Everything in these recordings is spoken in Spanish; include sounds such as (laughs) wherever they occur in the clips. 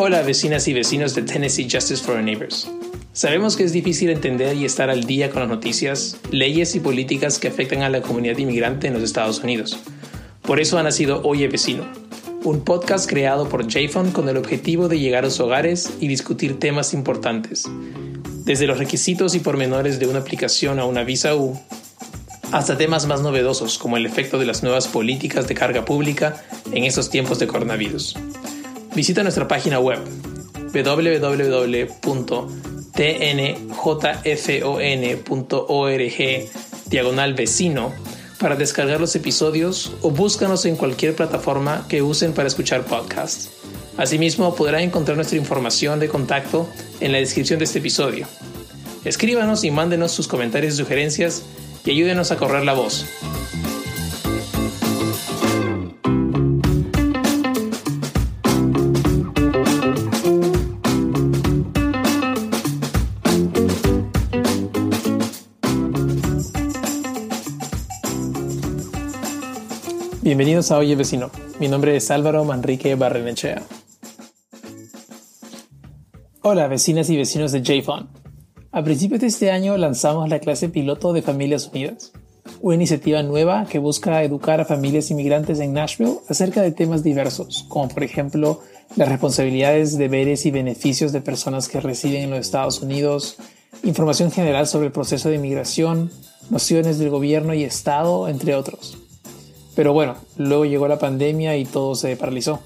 Hola vecinas y vecinos de Tennessee Justice for Our Neighbors. Sabemos que es difícil entender y estar al día con las noticias, leyes y políticas que afectan a la comunidad inmigrante en los Estados Unidos. Por eso ha nacido Oye Vecino, un podcast creado por JFON con el objetivo de llegar a los hogares y discutir temas importantes, desde los requisitos y pormenores de una aplicación a una visa U, hasta temas más novedosos como el efecto de las nuevas políticas de carga pública en estos tiempos de coronavirus. Visita nuestra página web www.tnjfon.org diagonal vecino para descargar los episodios o búscanos en cualquier plataforma que usen para escuchar podcasts. Asimismo, podrán encontrar nuestra información de contacto en la descripción de este episodio. Escríbanos y mándenos sus comentarios y sugerencias y ayúdenos a correr la voz. Bienvenidos a Oye Vecino. Mi nombre es Álvaro Manrique Barrenechea. Hola vecinas y vecinos de JFON. A principios de este año lanzamos la clase piloto de Familias Unidas, una iniciativa nueva que busca educar a familias inmigrantes en Nashville acerca de temas diversos, como por ejemplo las responsabilidades, deberes y beneficios de personas que residen en los Estados Unidos, información general sobre el proceso de inmigración, nociones del gobierno y Estado, entre otros. Pero bueno, luego llegó la pandemia y todo se paralizó.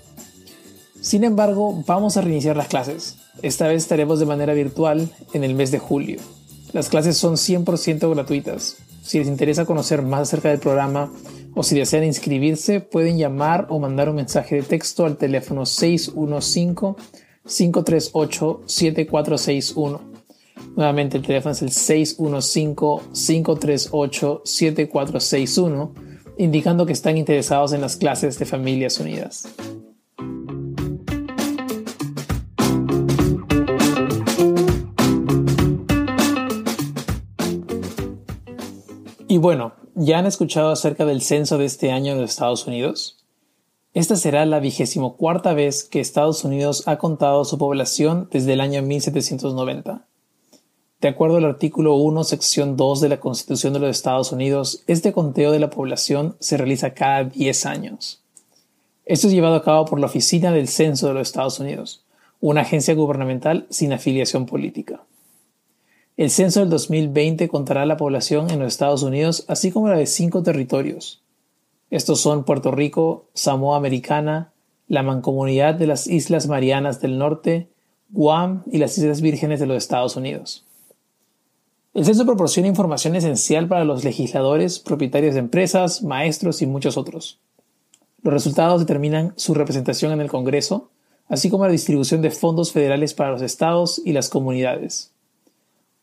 Sin embargo, vamos a reiniciar las clases. Esta vez estaremos de manera virtual en el mes de julio. Las clases son 100% gratuitas. Si les interesa conocer más acerca del programa o si desean inscribirse, pueden llamar o mandar un mensaje de texto al teléfono 615-538-7461. Nuevamente el teléfono es el 615-538-7461 indicando que están interesados en las clases de Familias Unidas. Y bueno, ¿ya han escuchado acerca del censo de este año en los Estados Unidos? Esta será la vigésimo cuarta vez que Estados Unidos ha contado su población desde el año 1790. De acuerdo al artículo 1, sección 2 de la Constitución de los Estados Unidos, este conteo de la población se realiza cada 10 años. Esto es llevado a cabo por la Oficina del Censo de los Estados Unidos, una agencia gubernamental sin afiliación política. El censo del 2020 contará la población en los Estados Unidos, así como la de cinco territorios. Estos son Puerto Rico, Samoa Americana, la Mancomunidad de las Islas Marianas del Norte, Guam y las Islas Vírgenes de los Estados Unidos. El censo proporciona información esencial para los legisladores, propietarios de empresas, maestros y muchos otros. Los resultados determinan su representación en el Congreso, así como la distribución de fondos federales para los estados y las comunidades.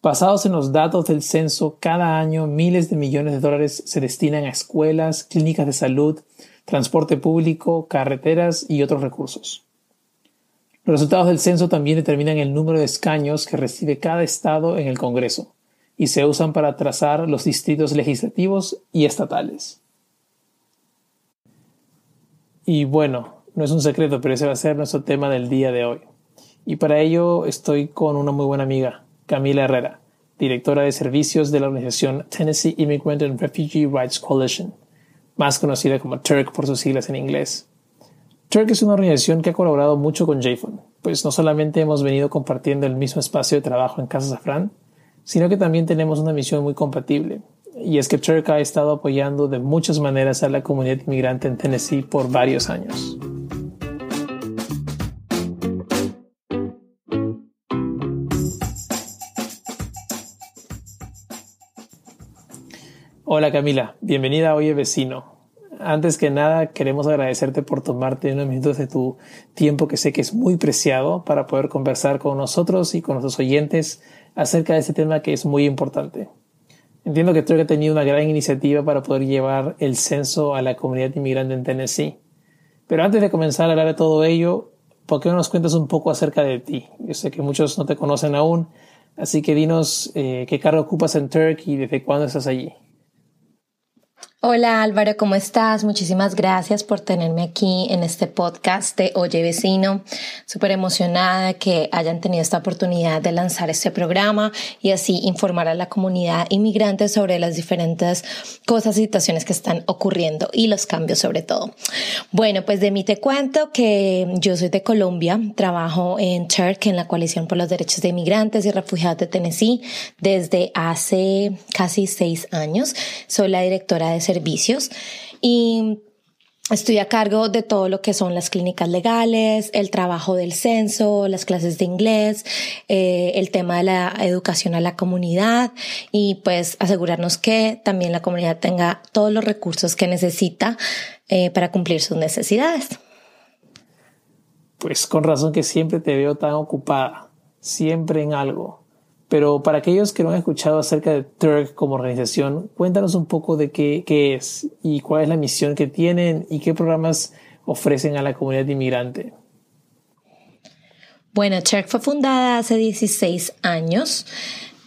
Basados en los datos del censo, cada año miles de millones de dólares se destinan a escuelas, clínicas de salud, transporte público, carreteras y otros recursos. Los resultados del censo también determinan el número de escaños que recibe cada estado en el Congreso y se usan para trazar los distritos legislativos y estatales. Y bueno, no es un secreto, pero ese va a ser nuestro tema del día de hoy. Y para ello estoy con una muy buena amiga, Camila Herrera, directora de servicios de la organización Tennessee Immigrant and Refugee Rights Coalition, más conocida como TURC por sus siglas en inglés. TURC es una organización que ha colaborado mucho con JFON, pues no solamente hemos venido compartiendo el mismo espacio de trabajo en Casa Safran, sino que también tenemos una misión muy compatible. Y es que Turk ha estado apoyando de muchas maneras a la comunidad inmigrante en Tennessee por varios años. Hola Camila, bienvenida a Oye Vecino. Antes que nada, queremos agradecerte por tomarte unos minutos de tu tiempo que sé que es muy preciado para poder conversar con nosotros y con nuestros oyentes acerca de este tema que es muy importante. Entiendo que Turk ha tenido una gran iniciativa para poder llevar el censo a la comunidad inmigrante en Tennessee. Pero antes de comenzar a hablar de todo ello, ¿por qué no nos cuentas un poco acerca de ti? Yo sé que muchos no te conocen aún, así que dinos eh, qué cargo ocupas en Turk y desde cuándo estás allí. Hola Álvaro, ¿cómo estás? Muchísimas gracias por tenerme aquí en este podcast de Oye Vecino. Súper emocionada que hayan tenido esta oportunidad de lanzar este programa y así informar a la comunidad inmigrante sobre las diferentes cosas y situaciones que están ocurriendo y los cambios sobre todo. Bueno, pues de mí te cuento que yo soy de Colombia, trabajo en Turk, en la Coalición por los Derechos de Inmigrantes y Refugiados de Tennessee desde hace casi seis años. Soy la directora de servicios y Estoy a cargo de todo lo que son las clínicas legales, el trabajo del censo, las clases de inglés, eh, el tema de la educación a la comunidad y pues asegurarnos que también la comunidad tenga todos los recursos que necesita eh, para cumplir sus necesidades. Pues con razón que siempre te veo tan ocupada, siempre en algo. Pero para aquellos que no han escuchado acerca de Turk como organización, cuéntanos un poco de qué, qué es y cuál es la misión que tienen y qué programas ofrecen a la comunidad inmigrante. Bueno, Turk fue fundada hace 16 años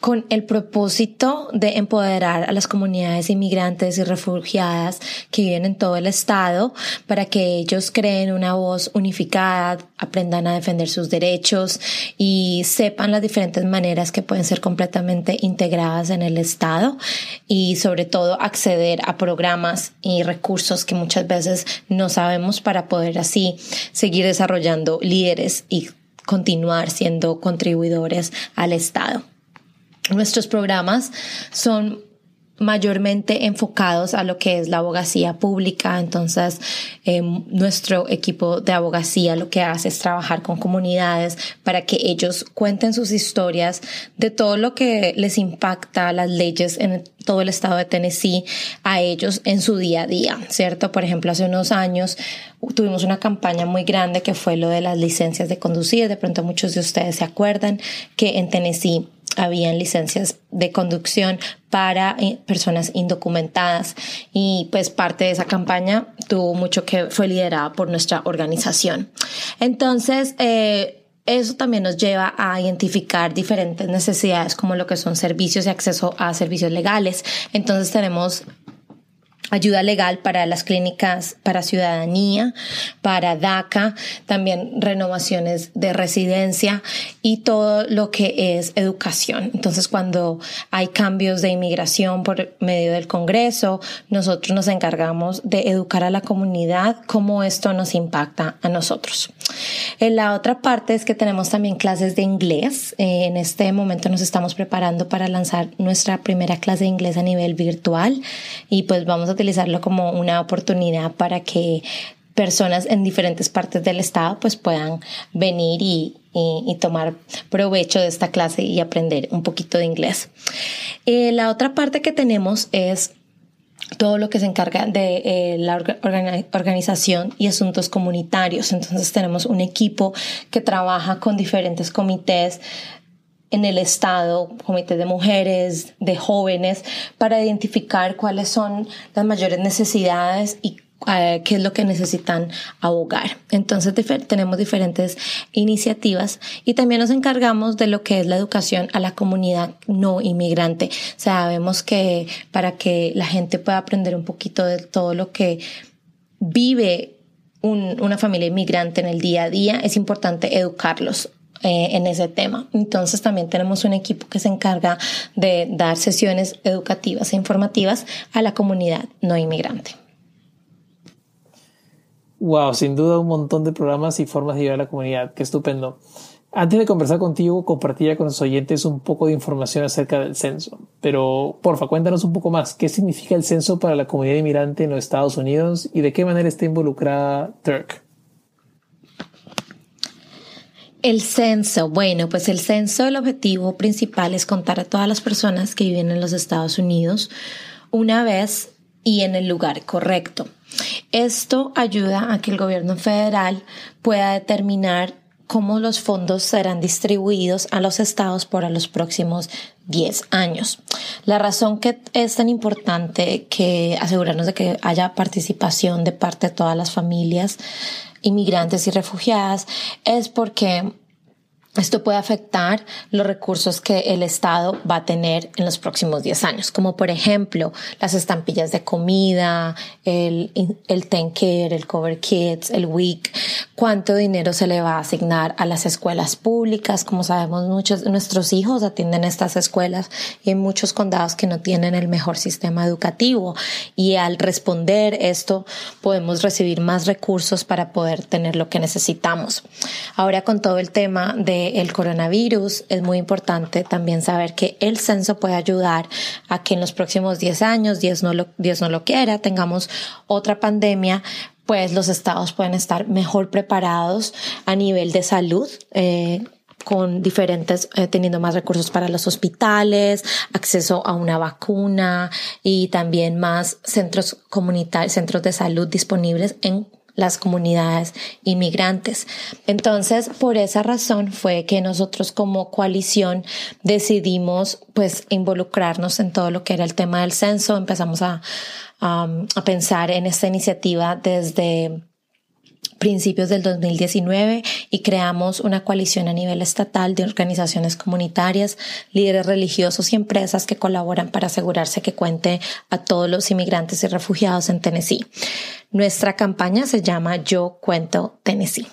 con el propósito de empoderar a las comunidades inmigrantes y refugiadas que viven en todo el estado para que ellos creen una voz unificada, aprendan a defender sus derechos y sepan las diferentes maneras que pueden ser completamente integradas en el estado y sobre todo acceder a programas y recursos que muchas veces no sabemos para poder así seguir desarrollando líderes y continuar siendo contribuidores al Estado. Nuestros programas son mayormente enfocados a lo que es la abogacía pública. Entonces, em, nuestro equipo de abogacía lo que hace es trabajar con comunidades para que ellos cuenten sus historias de todo lo que les impacta las leyes en todo el estado de Tennessee a ellos en su día a día, ¿cierto? Por ejemplo, hace unos años tuvimos una campaña muy grande que fue lo de las licencias de conducir. De pronto muchos de ustedes se acuerdan que en Tennessee habían licencias de conducción para eh, personas indocumentadas y pues parte de esa campaña tuvo mucho que fue liderada por nuestra organización. Entonces, eh, eso también nos lleva a identificar diferentes necesidades como lo que son servicios y acceso a servicios legales. Entonces tenemos ayuda legal para las clínicas para ciudadanía, para DACA, también renovaciones de residencia y todo lo que es educación. Entonces, cuando hay cambios de inmigración por medio del Congreso, nosotros nos encargamos de educar a la comunidad cómo esto nos impacta a nosotros. En la otra parte es que tenemos también clases de inglés. Eh, en este momento nos estamos preparando para lanzar nuestra primera clase de inglés a nivel virtual y pues vamos a utilizarlo como una oportunidad para que personas en diferentes partes del estado pues puedan venir y, tomar provecho de esta clase y aprender un poquito de inglés. Eh, la otra parte que tenemos es todo lo que se encarga de eh, la organización y asuntos comunitarios. Entonces tenemos un equipo que trabaja con diferentes comités en el Estado, comités de mujeres, de jóvenes, para identificar cuáles son las mayores necesidades y eh, qué es lo que necesitan abogar. Entonces tenemos diferentes iniciativas y también nos encargamos de lo que es la educación a la comunidad no inmigrante. Sabemos que para que la gente pueda aprender un poquito de todo lo que vive una familia inmigrante en el día a día, es importante educarlos eh, en ese tema. Entonces también tenemos un equipo que se encarga de dar sesiones educativas e informativas a la comunidad no inmigrante. Wow, sin duda un montón de programas y formas de ayudar a la comunidad. Qué estupendo. Antes de conversar contigo, compartía con los oyentes un poco de información acerca del censo. Pero, porfa, cuéntanos un poco más. ¿Qué significa el censo para la comunidad inmigrante en los Estados Unidos y de qué manera está involucrada Turk? El censo, bueno, pues el censo, el objetivo principal es contar a todas las personas que viven en los Estados Unidos una vez y en el lugar correcto. Esto ayuda a que el gobierno federal pueda determinar cómo los fondos serán distribuidos a los estados por los próximos 10 años. La razón que es tan importante que asegurarnos de que haya participación de parte de todas las familias inmigrantes y refugiadas es porque esto puede afectar los recursos que el Estado va a tener en los próximos 10 años, como por ejemplo las estampillas de comida, el, el Ten Care, el Cover Kids, el WIC, cuánto dinero se le va a asignar a las escuelas públicas. Como sabemos, muchos de nuestros hijos atienden estas escuelas y muchos condados que no tienen el mejor sistema educativo. Y al responder esto, podemos recibir más recursos para poder tener lo que necesitamos. Ahora con todo el tema de el coronavirus, es muy importante también saber que el censo puede ayudar a que en los próximos 10 años, Dios no lo, Dios no lo quiera, tengamos otra pandemia, pues los estados pueden estar mejor preparados a nivel de salud. Eh, con diferentes, eh, teniendo más recursos para los hospitales, acceso a una vacuna y también más centros comunitarios, centros de salud disponibles en las comunidades inmigrantes. Entonces, por esa razón fue que nosotros como coalición decidimos pues involucrarnos en todo lo que era el tema del censo. Empezamos a, a pensar en esta iniciativa desde principios del 2019 y creamos una coalición a nivel estatal de organizaciones comunitarias, líderes religiosos y empresas que colaboran para asegurarse que cuente a todos los inmigrantes y refugiados en Tennessee. Nuestra campaña se llama Yo Cuento Tennessee.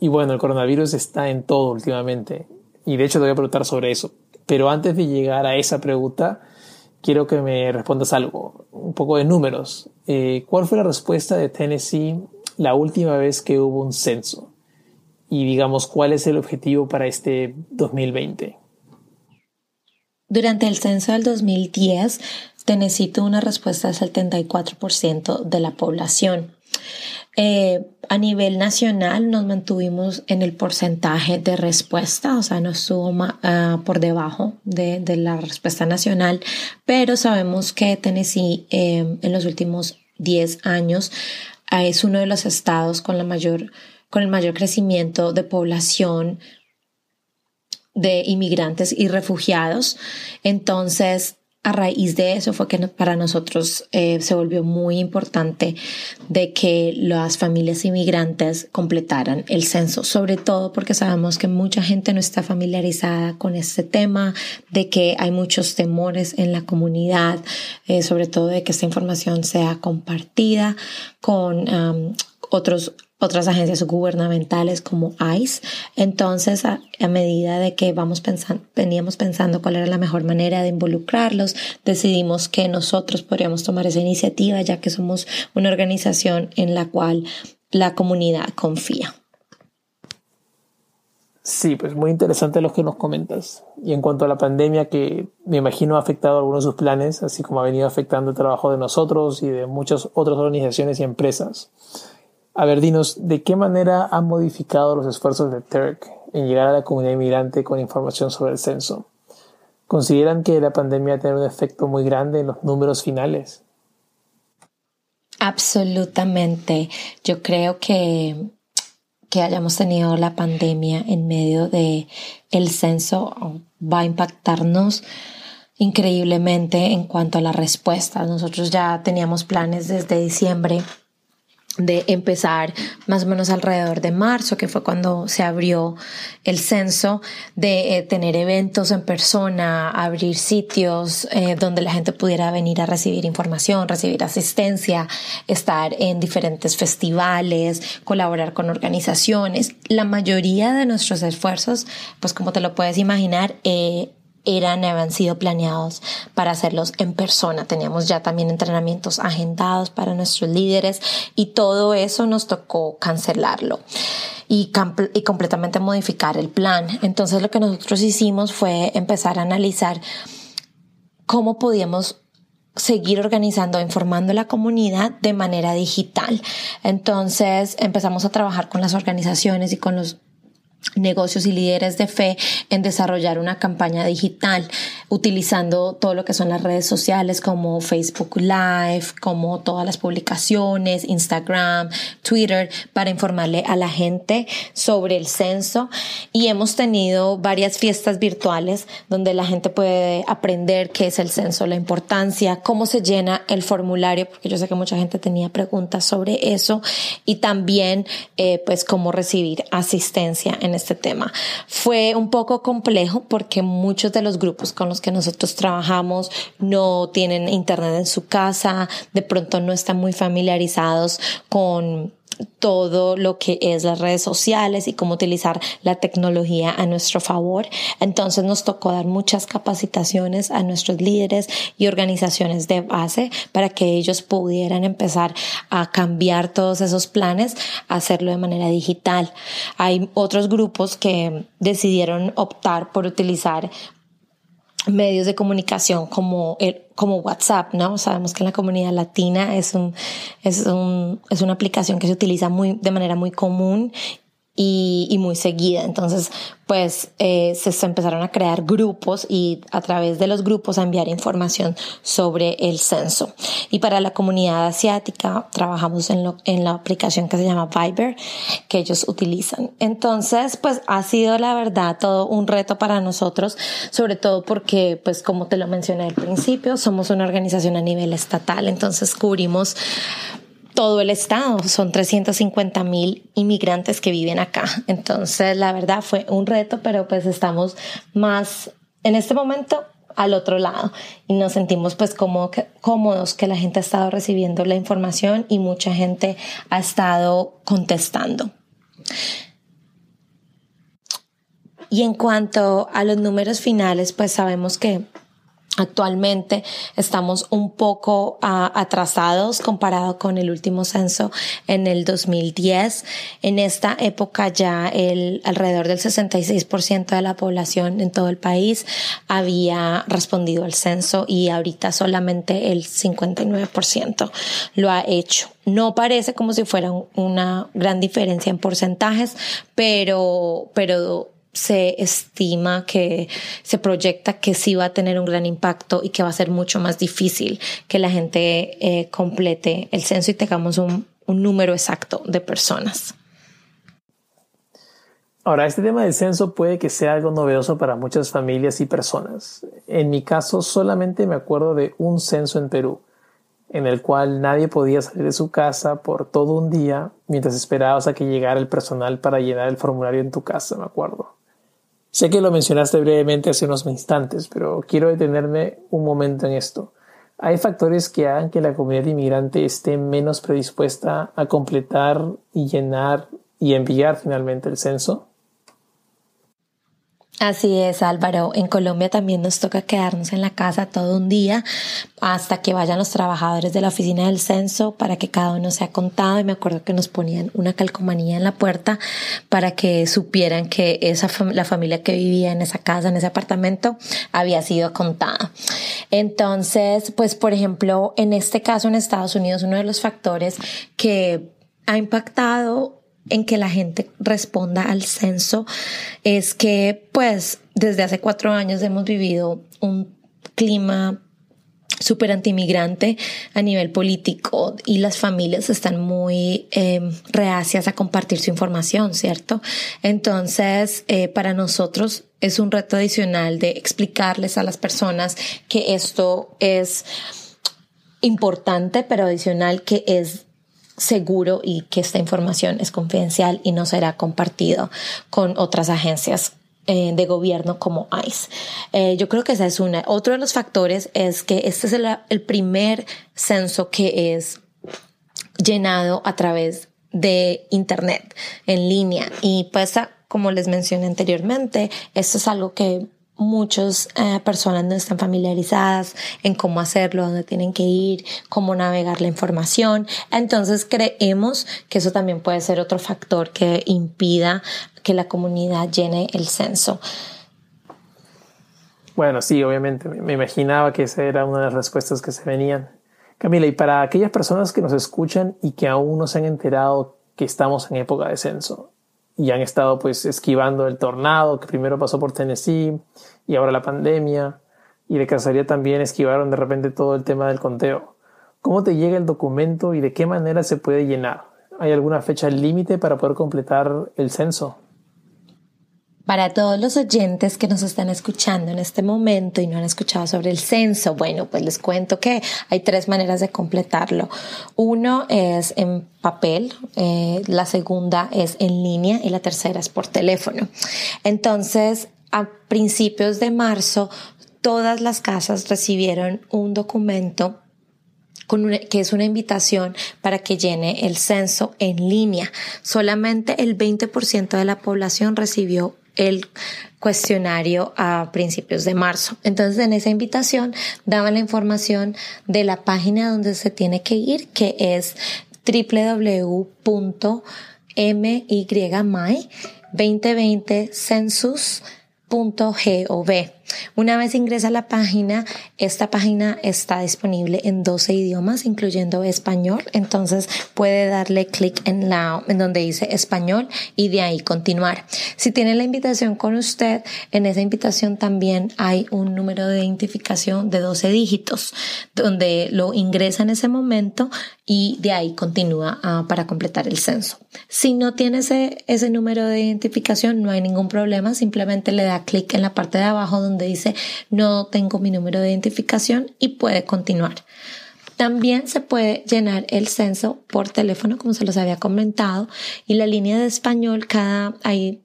Y bueno, el coronavirus está en todo últimamente. Y de hecho te voy a preguntar sobre eso. Pero antes de llegar a esa pregunta, quiero que me respondas algo, un poco de números. Eh, ¿Cuál fue la respuesta de Tennessee la última vez que hubo un censo? Y digamos, ¿cuál es el objetivo para este 2020? Durante el censo del 2010, Tennessee tuvo una respuesta del 74% de la población. Eh, a nivel nacional nos mantuvimos en el porcentaje de respuesta, o sea, no estuvo uh, por debajo de, la respuesta nacional, pero sabemos que Tennessee eh, en los últimos 10 años uh, es uno de los estados con, la mayor, con el mayor crecimiento de población de inmigrantes y refugiados. Entonces, a raíz de eso fue que para nosotros eh, se volvió muy importante de que las familias inmigrantes completaran el censo, sobre todo porque sabemos que mucha gente no está familiarizada con este tema, de que hay muchos temores en la comunidad, eh, sobre todo de que esta información sea compartida con otros otras agencias gubernamentales como ICE. Entonces, a, medida de que vamos pensando, veníamos pensando cuál era la mejor manera de involucrarlos, decidimos que nosotros podríamos tomar esa iniciativa, ya que somos una organización en la cual la comunidad confía. Sí, pues muy interesante lo que nos comentas. Y en cuanto a la pandemia, que me imagino ha afectado algunos de sus planes, así como ha venido afectando el trabajo de nosotros y de muchas otras organizaciones y empresas. A ver, dinos, ¿de qué manera han modificado los esfuerzos de TERC en llegar a la comunidad inmigrante con información sobre el censo? ¿Consideran que la pandemia tiene un efecto muy grande en los números finales? Absolutamente. Yo creo que, que hayamos tenido la pandemia en medio de el censo va a impactarnos increíblemente en cuanto a la respuesta. Nosotros ya teníamos planes desde diciembre de empezar más o menos alrededor de marzo, que fue cuando se abrió el censo, de eh, tener eventos en persona, abrir sitios eh, donde la gente pudiera venir a recibir información, recibir asistencia, estar en diferentes festivales, colaborar con organizaciones. La mayoría de nuestros esfuerzos, pues como te lo puedes imaginar, eh, eran, habían sido planeados para hacerlos en persona. Teníamos ya también entrenamientos agendados para nuestros líderes y todo eso nos tocó cancelarlo y, y completamente modificar el plan. Entonces lo que nosotros hicimos fue empezar a analizar cómo podíamos seguir organizando, informando la comunidad de manera digital. Entonces empezamos a trabajar con las organizaciones y con los negocios y líderes de fe en desarrollar una campaña digital utilizando todo lo que son las redes sociales como Facebook Live, como todas las publicaciones, Instagram, Twitter, para informarle a la gente sobre el censo. Y hemos tenido varias fiestas virtuales donde la gente puede aprender qué es el censo, la importancia, cómo se llena el formulario, porque yo sé que mucha gente tenía preguntas sobre eso, y también eh, pues cómo recibir asistencia en este tema. Fue un poco complejo porque muchos de los grupos con los que nosotros trabajamos no tienen internet en su casa, de pronto no están muy familiarizados con todo lo que es las redes sociales y cómo utilizar la tecnología a nuestro favor. Entonces nos tocó dar muchas capacitaciones a nuestros líderes y organizaciones de base para que ellos pudieran empezar a cambiar todos esos planes, a hacerlo de manera digital. Hay otros grupos que decidieron optar por utilizar medios de comunicación como el, como WhatsApp, ¿no? Sabemos que en la comunidad latina es un, es un, es una aplicación que se utiliza muy, de manera muy común y, y muy seguida. Entonces, pues eh, se empezaron a crear grupos y a través de los grupos a enviar información sobre el censo. Y para la comunidad asiática trabajamos en, lo, en la aplicación que se llama Viber, que ellos utilizan. Entonces, pues ha sido la verdad todo un reto para nosotros, sobre todo porque, pues como te lo mencioné al principio, somos una organización a nivel estatal, entonces cubrimos todo el estado. Son 350 mil inmigrantes que viven acá. Entonces, la verdad fue un reto, pero pues estamos más en este momento al otro lado y nos sentimos pues como cómodos que la gente ha estado recibiendo la información y mucha gente ha estado contestando. Y en cuanto a los números finales, pues sabemos que Actualmente estamos un poco ah, atrasados comparado con el último censo en el 2010. En esta época ya el alrededor del 66% de la población en todo el país había respondido al censo y ahorita solamente el 59% lo ha hecho. No parece como si fuera una gran diferencia en porcentajes, pero, pero se estima que se proyecta que sí va a tener un gran impacto y que va a ser mucho más difícil que la gente eh, complete el censo y tengamos un, un número exacto de personas. Ahora, este tema del censo puede que sea algo novedoso para muchas familias y personas. En mi caso, solamente me acuerdo de un censo en Perú, en el cual nadie podía salir de su casa por todo un día mientras esperabas a que llegara el personal para llenar el formulario en tu casa, me acuerdo. Sé que lo mencionaste brevemente hace unos instantes, pero quiero detenerme un momento en esto. ¿Hay factores que hagan que la comunidad inmigrante esté menos predispuesta a completar y llenar y enviar finalmente el censo? Así es, Álvaro. En Colombia también nos toca quedarnos en la casa todo un día hasta que vayan los trabajadores de la oficina del censo para que cada uno sea contado. Y me acuerdo que nos ponían una calcomanía en la puerta para que supieran que esa la familia que vivía en esa casa, en ese apartamento, había sido contada. Entonces, pues, por ejemplo, en este caso en Estados Unidos, uno de los factores que ha impactado en que la gente responda al censo es que pues desde hace cuatro años hemos vivido un clima súper antimigrante a nivel político y las familias están muy eh, reacias a compartir su información, ¿cierto? Entonces, eh, para nosotros es un reto adicional de explicarles a las personas que esto es importante, pero adicional que es seguro y que esta información es confidencial y no será compartido con otras agencias eh, de gobierno como ICE. Eh, yo creo que esa es una. Otro de los factores es que este es el, el primer censo que es llenado a través de Internet en línea y pues como les mencioné anteriormente, esto es algo que muchas eh, personas no están familiarizadas en cómo hacerlo, dónde tienen que ir, cómo navegar la información. Entonces creemos que eso también puede ser otro factor que impida que la comunidad llene el censo. Bueno, sí, obviamente, me imaginaba que esa era una de las respuestas que se venían. Camila, y para aquellas personas que nos escuchan y que aún no se han enterado que estamos en época de censo, y han estado pues esquivando el tornado que primero pasó por Tennessee y ahora la pandemia y de casualidad también esquivaron de repente todo el tema del conteo. ¿Cómo te llega el documento y de qué manera se puede llenar? ¿Hay alguna fecha límite para poder completar el censo? Para todos los oyentes que nos están escuchando en este momento y no han escuchado sobre el censo, bueno, pues les cuento que hay tres maneras de completarlo. Uno es en papel, eh, la segunda es en línea y la tercera es por teléfono. Entonces, a principios de marzo, todas las casas recibieron un documento que es una invitación para que llene el censo en línea. Solamente el 20% de la población recibió el cuestionario a principios de marzo. Entonces en esa invitación daban la información de la página donde se tiene que ir, que es www.mymy2020census.gov. Una vez ingresa a la página, esta página está disponible en 12 idiomas, incluyendo español. Entonces puede darle clic en la, en donde dice español y de ahí continuar. Si tiene la invitación con usted, en esa invitación también hay un número de identificación de 12 dígitos, donde lo ingresa en ese momento y de ahí continúa ah, para completar el censo. Si no tiene ese, ese número de identificación, no hay ningún problema, simplemente le da clic en la parte de abajo donde dice no tengo mi número de identificación y puede continuar. También se puede llenar el censo por teléfono, como se los había comentado, y la línea de español, cada hay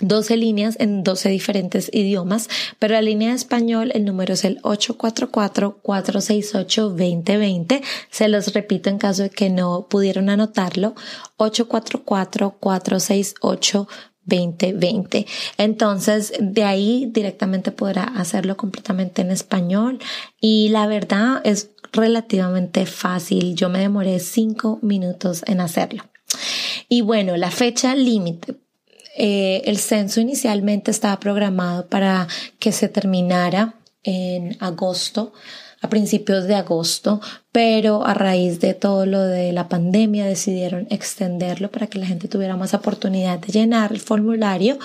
12 líneas en 12 diferentes idiomas, pero la línea de español, el número es el 844-468-2020. Se los repito en caso de que no pudieron anotarlo, 844-468-2020. 2020. Entonces, de ahí directamente podrá hacerlo completamente en español y la verdad es relativamente fácil. Yo me demoré cinco minutos en hacerlo. Y bueno, la fecha límite. Eh, el censo inicialmente estaba programado para que se terminara en agosto a principios de agosto, pero a raíz de todo lo de la pandemia decidieron extenderlo para que la gente tuviera más oportunidad de llenar el formulario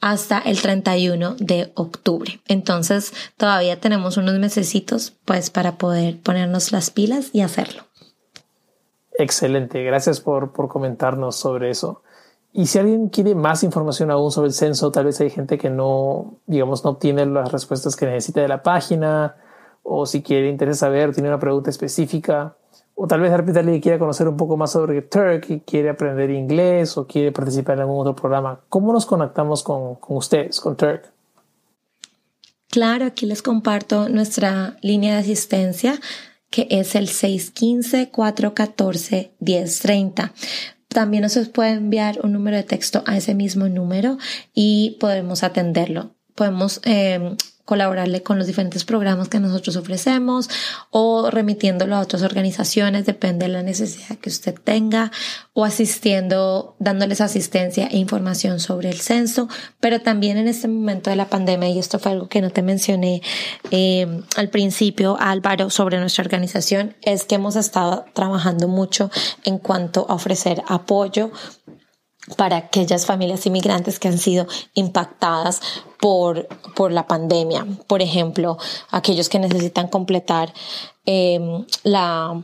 hasta el 31 de octubre. Entonces todavía tenemos unos mesecitos pues para poder ponernos las pilas y hacerlo. Excelente, gracias por, por comentarnos sobre eso. Y si alguien quiere más información aún sobre el censo, tal vez hay gente que no, digamos, no obtiene las respuestas que necesita de la página o si quiere interesa saber, tiene una pregunta específica, o tal vez de repente quiera conocer un poco más sobre Turk y quiere aprender inglés o quiere participar en algún otro programa, ¿cómo nos conectamos con, con ustedes, con Turk? Claro, aquí les comparto nuestra línea de asistencia que es el 615-414-1030. También nos puede enviar un número de texto a ese mismo número y podemos atenderlo. Podemos eh, colaborarle con los diferentes programas que nosotros ofrecemos o remitiéndolo a otras organizaciones, depende de la necesidad que usted tenga, o asistiendo, dándoles asistencia e información sobre el censo, pero también en este momento de la pandemia, y esto fue algo que no te mencioné eh, al principio, Álvaro, sobre nuestra organización, es que hemos estado trabajando mucho en cuanto a ofrecer apoyo para aquellas familias inmigrantes que han sido impactadas por, por la pandemia. Por ejemplo, aquellos que necesitan completar eh, la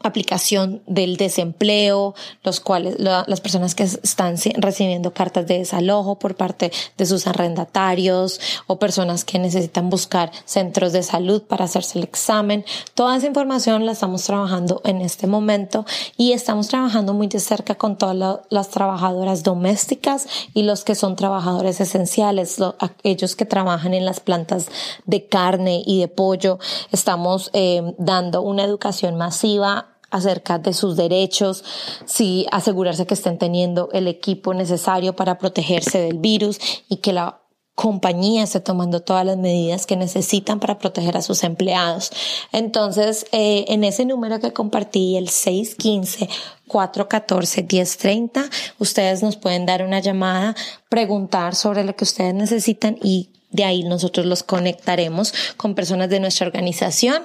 aplicación del desempleo, los cuales las personas que están recibiendo cartas de desalojo por parte de sus arrendatarios o personas que necesitan buscar centros de salud para hacerse el examen. Toda esa información la estamos trabajando en este momento y estamos trabajando muy de cerca con todas las trabajadoras domésticas y los que son trabajadores esenciales, aquellos que trabajan en las plantas de carne y de pollo. Estamos eh, dando una educación masiva acerca de sus derechos, si asegurarse que estén teniendo el equipo necesario para protegerse del virus y que la compañía esté tomando todas las medidas que necesitan para proteger a sus empleados. Entonces, eh, en ese número que compartí, el 615-414-1030, ustedes nos pueden dar una llamada, preguntar sobre lo que ustedes necesitan y de ahí nosotros los conectaremos con personas de nuestra organización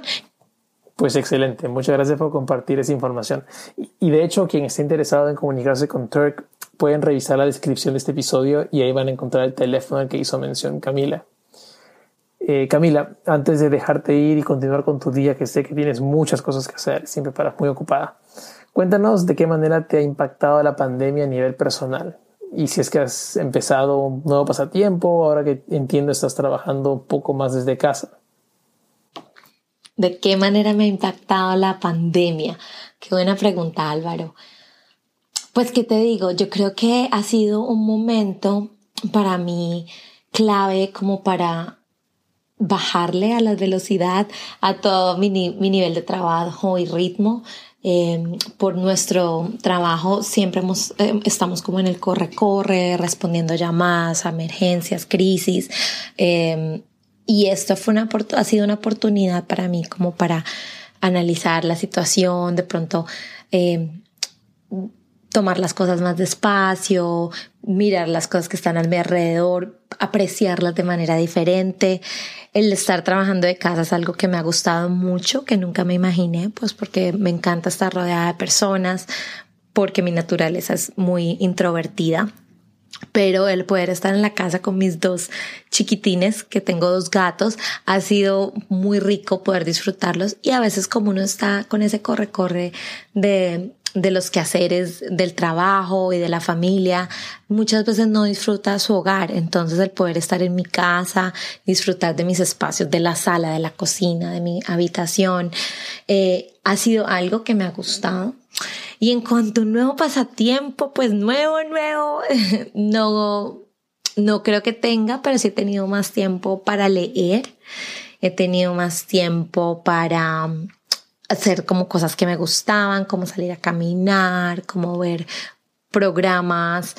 pues excelente, muchas gracias por compartir esa información. Y, de hecho, quien esté interesado en comunicarse con Turk, pueden revisar la descripción de este episodio y ahí van a encontrar el teléfono al que hizo mención Camila. Eh, Camila, antes de dejarte ir y continuar con tu día, que sé que tienes muchas cosas que hacer, siempre paras muy ocupada, cuéntanos de qué manera te ha impactado la pandemia a nivel personal y si es que has empezado un nuevo pasatiempo, ahora que entiendo estás trabajando un poco más desde casa. ¿De qué manera me ha impactado la pandemia? Qué buena pregunta, Álvaro. Pues, ¿qué te digo? Yo creo que ha sido un momento para mí clave como para bajarle a la velocidad a todo mi, nivel de trabajo y ritmo. Em, por nuestro trabajo siempre hemos, em, estamos como en el corre-corre, respondiendo llamadas, emergencias, crisis. Em, y esto fue una, ha sido una oportunidad para mí como para analizar la situación, de pronto tomar las cosas más despacio, mirar las cosas que están a mi alrededor, apreciarlas de manera diferente. El estar trabajando de casa es algo que me ha gustado mucho, que nunca me imaginé, pues porque me encanta estar rodeada de personas, porque mi naturaleza es muy introvertida. Pero el poder estar en la casa con mis dos chiquitines, que tengo dos gatos, ha sido muy rico poder disfrutarlos. Y a veces como uno está con ese corre-corre de de los quehaceres del trabajo y de la familia, muchas veces no disfruta su hogar. Entonces el poder estar en mi casa, disfrutar de mis espacios, de la sala, de la cocina, de mi habitación, eh, ha sido algo que me ha gustado. Y en cuanto a un nuevo pasatiempo, pues nuevo, nuevo, (laughs) no, no creo que tenga, pero sí he tenido más tiempo para leer. He tenido más tiempo para hacer como cosas que me gustaban, como salir a caminar, como ver programas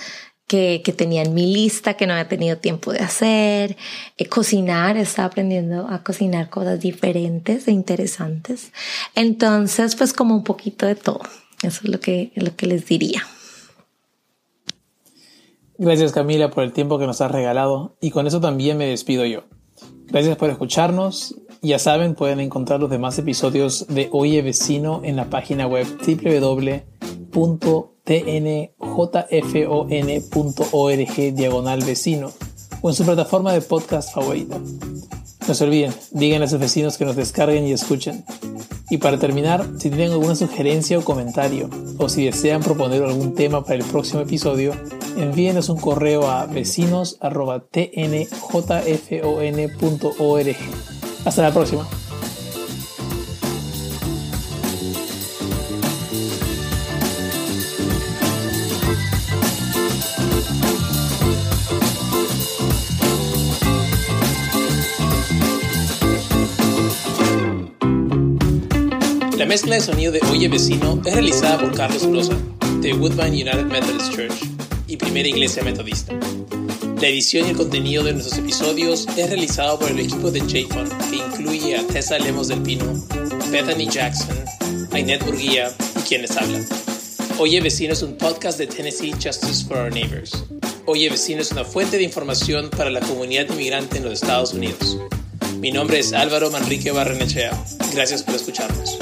que, que tenía en mi lista que no había tenido tiempo de hacer, eh, cocinar, estaba aprendiendo a cocinar cosas diferentes e interesantes. Entonces, pues como un poquito de todo. Eso es lo que, lo que les diría. Gracias Camila por el tiempo que nos has regalado y con eso también me despido yo. Gracias por escucharnos ya saben, pueden encontrar los demás episodios de Oye Vecino en la página web www.tnjfon.org diagonal vecino o en su plataforma de podcast favorita. No se olviden, digan a sus vecinos que nos descarguen y escuchen. Y para terminar, si tienen alguna sugerencia o comentario, o si desean proponer algún tema para el próximo episodio, envíenos un correo a vecinos.tnjfon.org. Hasta la próxima. Mezcla de sonido de Oye Vecino es realizada por Carlos Rosa, de Woodbine United Methodist Church y Primera Iglesia Metodista. La edición y el contenido de nuestros episodios es realizado por el equipo de JFON, que incluye a Tessa Lemos del Pino, Bethany Jackson, Ainet Burguía y quienes hablan. Oye Vecino es un podcast de Tennessee Justice for Our Neighbors. Oye Vecino es una fuente de información para la comunidad inmigrante en los Estados Unidos. Mi nombre es Álvaro Manrique Barrenechea. Gracias por escucharnos.